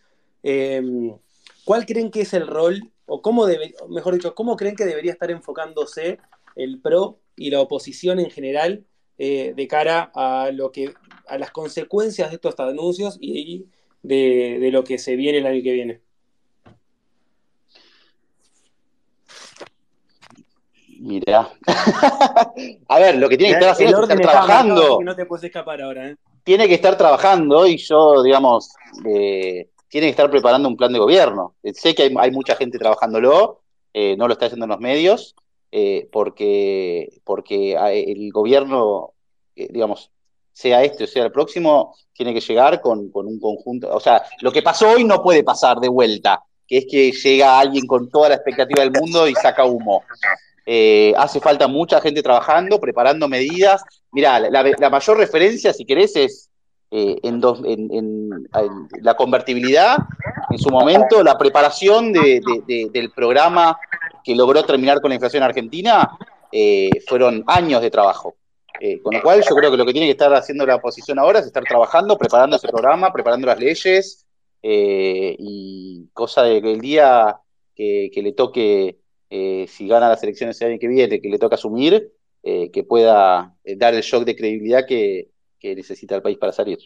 ¿Cuál creen que es el rol, o cómo debe, mejor dicho, cómo creen que debería estar enfocándose el PRO y la oposición en general eh, de cara a lo que a las consecuencias de estos anuncios y de, lo que se viene el año que viene. Mira. a ver, lo que tiene que estar haciendo es estar trabajando. no te puedes escapar ahora, ¿eh? Tiene que estar trabajando y yo, digamos, eh, tiene que estar preparando un plan de gobierno. Sé que hay, mucha gente trabajándolo, no lo está haciendo en los medios, eh, porque, porque el gobierno, eh, digamos, sea este o sea el próximo, tiene que llegar con, un conjunto. O sea, lo que pasó hoy no puede pasar de vuelta, que es que llega alguien con toda la expectativa del mundo y saca humo. Eh, hace falta mucha gente trabajando, preparando medidas. Mira, la, mayor referencia, si querés, es en, la convertibilidad, en su momento, la preparación del programa que logró terminar con la inflación argentina, eh, fueron años de trabajo. Eh, con lo cual yo creo que lo que tiene que estar haciendo la oposición ahora es estar trabajando, preparando ese programa, preparando las leyes, eh, y cosa de que el día que, le toque, si gana las elecciones el año que viene, que le toque asumir, que pueda dar el shock de credibilidad que, que necesita el país para salir.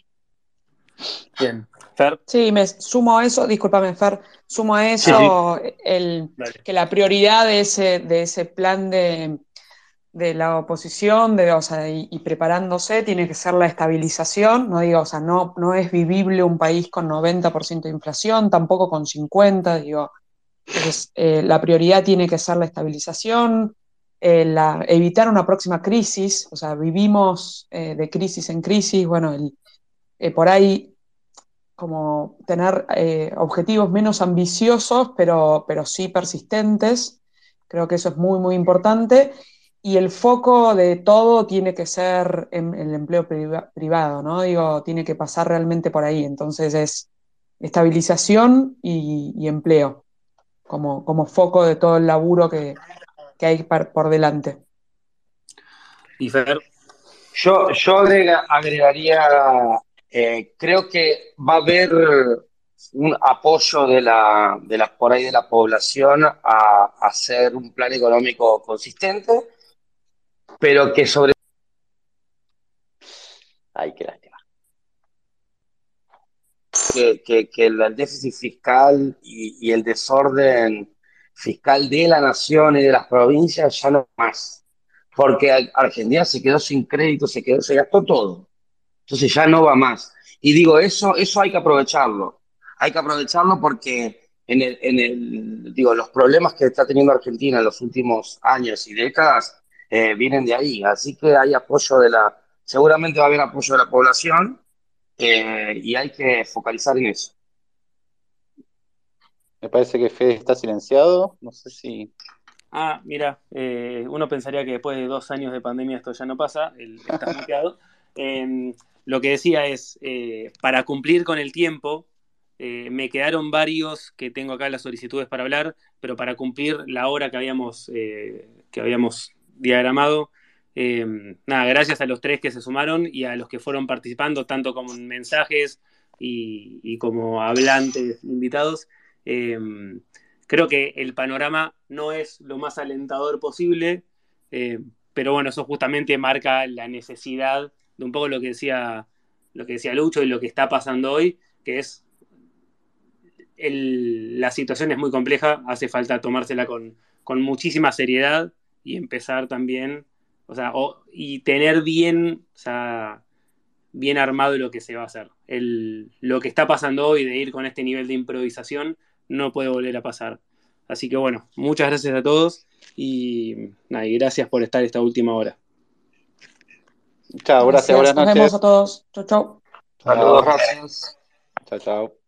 Bien. Fer. Sí, me sumo a eso, discúlpame, Fer, sumo a eso El, que la prioridad de ese, de ese plan de, la oposición, de, o sea, y, preparándose, tiene que ser la estabilización, no digo, o sea, no, no es vivible un país con 90% de inflación, tampoco con 50%, digo, entonces, eh, la prioridad tiene que ser la estabilización, eh, la, evitar una próxima crisis, o sea, vivimos eh, de crisis en crisis, bueno, el, por ahí como tener eh, objetivos menos ambiciosos, pero, pero sí persistentes. Creo que eso es muy, muy importante. Y el foco de todo tiene que ser en, el empleo privado, ¿no? Digo, tiene que pasar realmente por ahí. Entonces es estabilización y, empleo, como, como, foco de todo el laburo que, hay por delante. Y Fer. Yo, yo agregaría eh, creo que va a haber un apoyo de la, de la, por ahí de la población a, hacer un plan económico consistente, pero que sobre... Ay, qué lástima. Que, que, el déficit fiscal y, y, el desorden fiscal de la nación y de las provincias ya no más. Porque Argentina se quedó sin crédito, se quedó, se gastó todo. Entonces ya no va más. Y digo, eso, eso hay que aprovecharlo. Hay que aprovecharlo porque en el, en el, digo, los problemas que está teniendo Argentina en los últimos años y décadas eh, vienen de ahí. Así que hay apoyo de la, seguramente va a haber apoyo de la población eh, y hay que focalizar en eso. Me parece que Fede está silenciado. No sé si. Ah, mira, eh, uno pensaría que después de dos años de pandemia esto ya no pasa. El, está bloqueado. Lo que decía es, eh, para cumplir con el tiempo, eh, me quedaron varios que tengo acá las solicitudes para hablar, pero para cumplir la hora que habíamos, eh, que habíamos diagramado, nada, gracias a los tres que se sumaron y a los que fueron participando, tanto como mensajes y, como hablantes invitados. creo que el panorama no es lo más alentador posible, pero bueno, eso justamente marca la necesidad de un poco lo que decía, lo que decía Lucho y lo que está pasando hoy, que es la situación es muy compleja, hace falta tomársela con, muchísima seriedad y empezar también, o sea, y tener bien, o sea, bien armado lo que se va a hacer. lo que está pasando hoy de ir con este nivel de improvisación no puede volver a pasar. Así que bueno, muchas gracias a todos y, gracias por estar esta última hora. Chao, gracias, buenas noches. Nos vemos a todos. Chao, chao. Saludos, gracias. Chao, chao.